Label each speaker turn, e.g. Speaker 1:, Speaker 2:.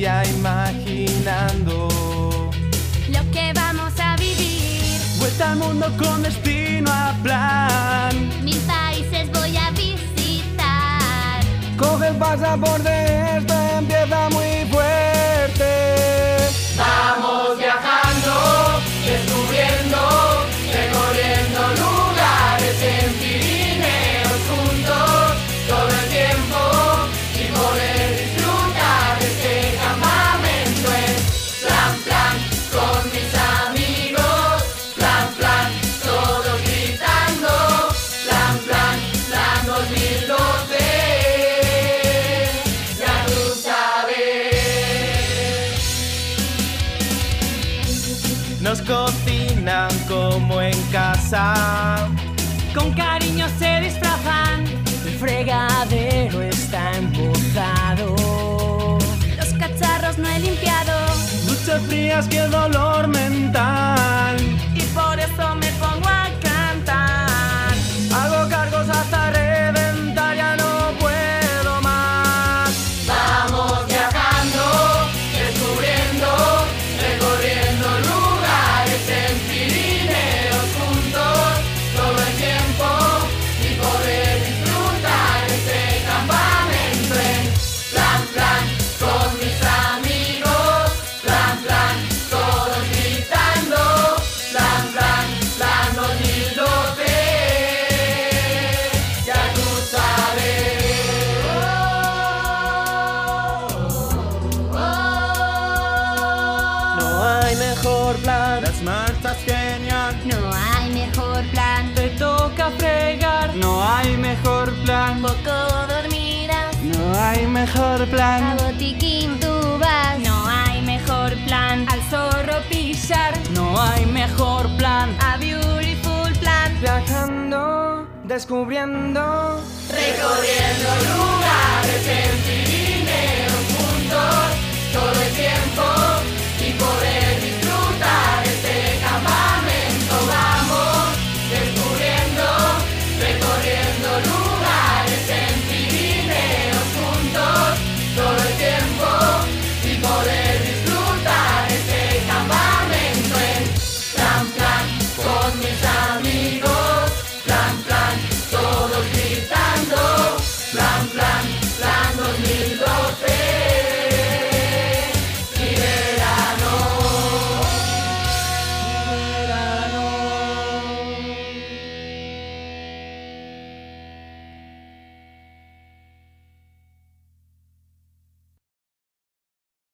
Speaker 1: día imaginando.
Speaker 2: Lo que vamos a vivir.
Speaker 1: Vuelta al mundo con destino a plan.
Speaker 2: Mil países voy a visitar.
Speaker 1: Coge el pasaporte, Nos cocinan como en casa.
Speaker 3: Con cariño se disfrazan. El fregadero está embozado.
Speaker 2: Los cacharros no he limpiado.
Speaker 1: Duchas frías que dolor mental. Mejor plan. Las marchas genial.
Speaker 2: No hay mejor plan.
Speaker 3: Te toca fregar.
Speaker 1: No hay mejor plan.
Speaker 2: Poco dormirás.
Speaker 1: No hay mejor
Speaker 2: A
Speaker 1: plan.
Speaker 2: botiquín tú vas.
Speaker 3: No hay mejor plan. Al zorro pillar. No hay mejor plan.
Speaker 2: A beautiful plan.
Speaker 1: Viajando, descubriendo.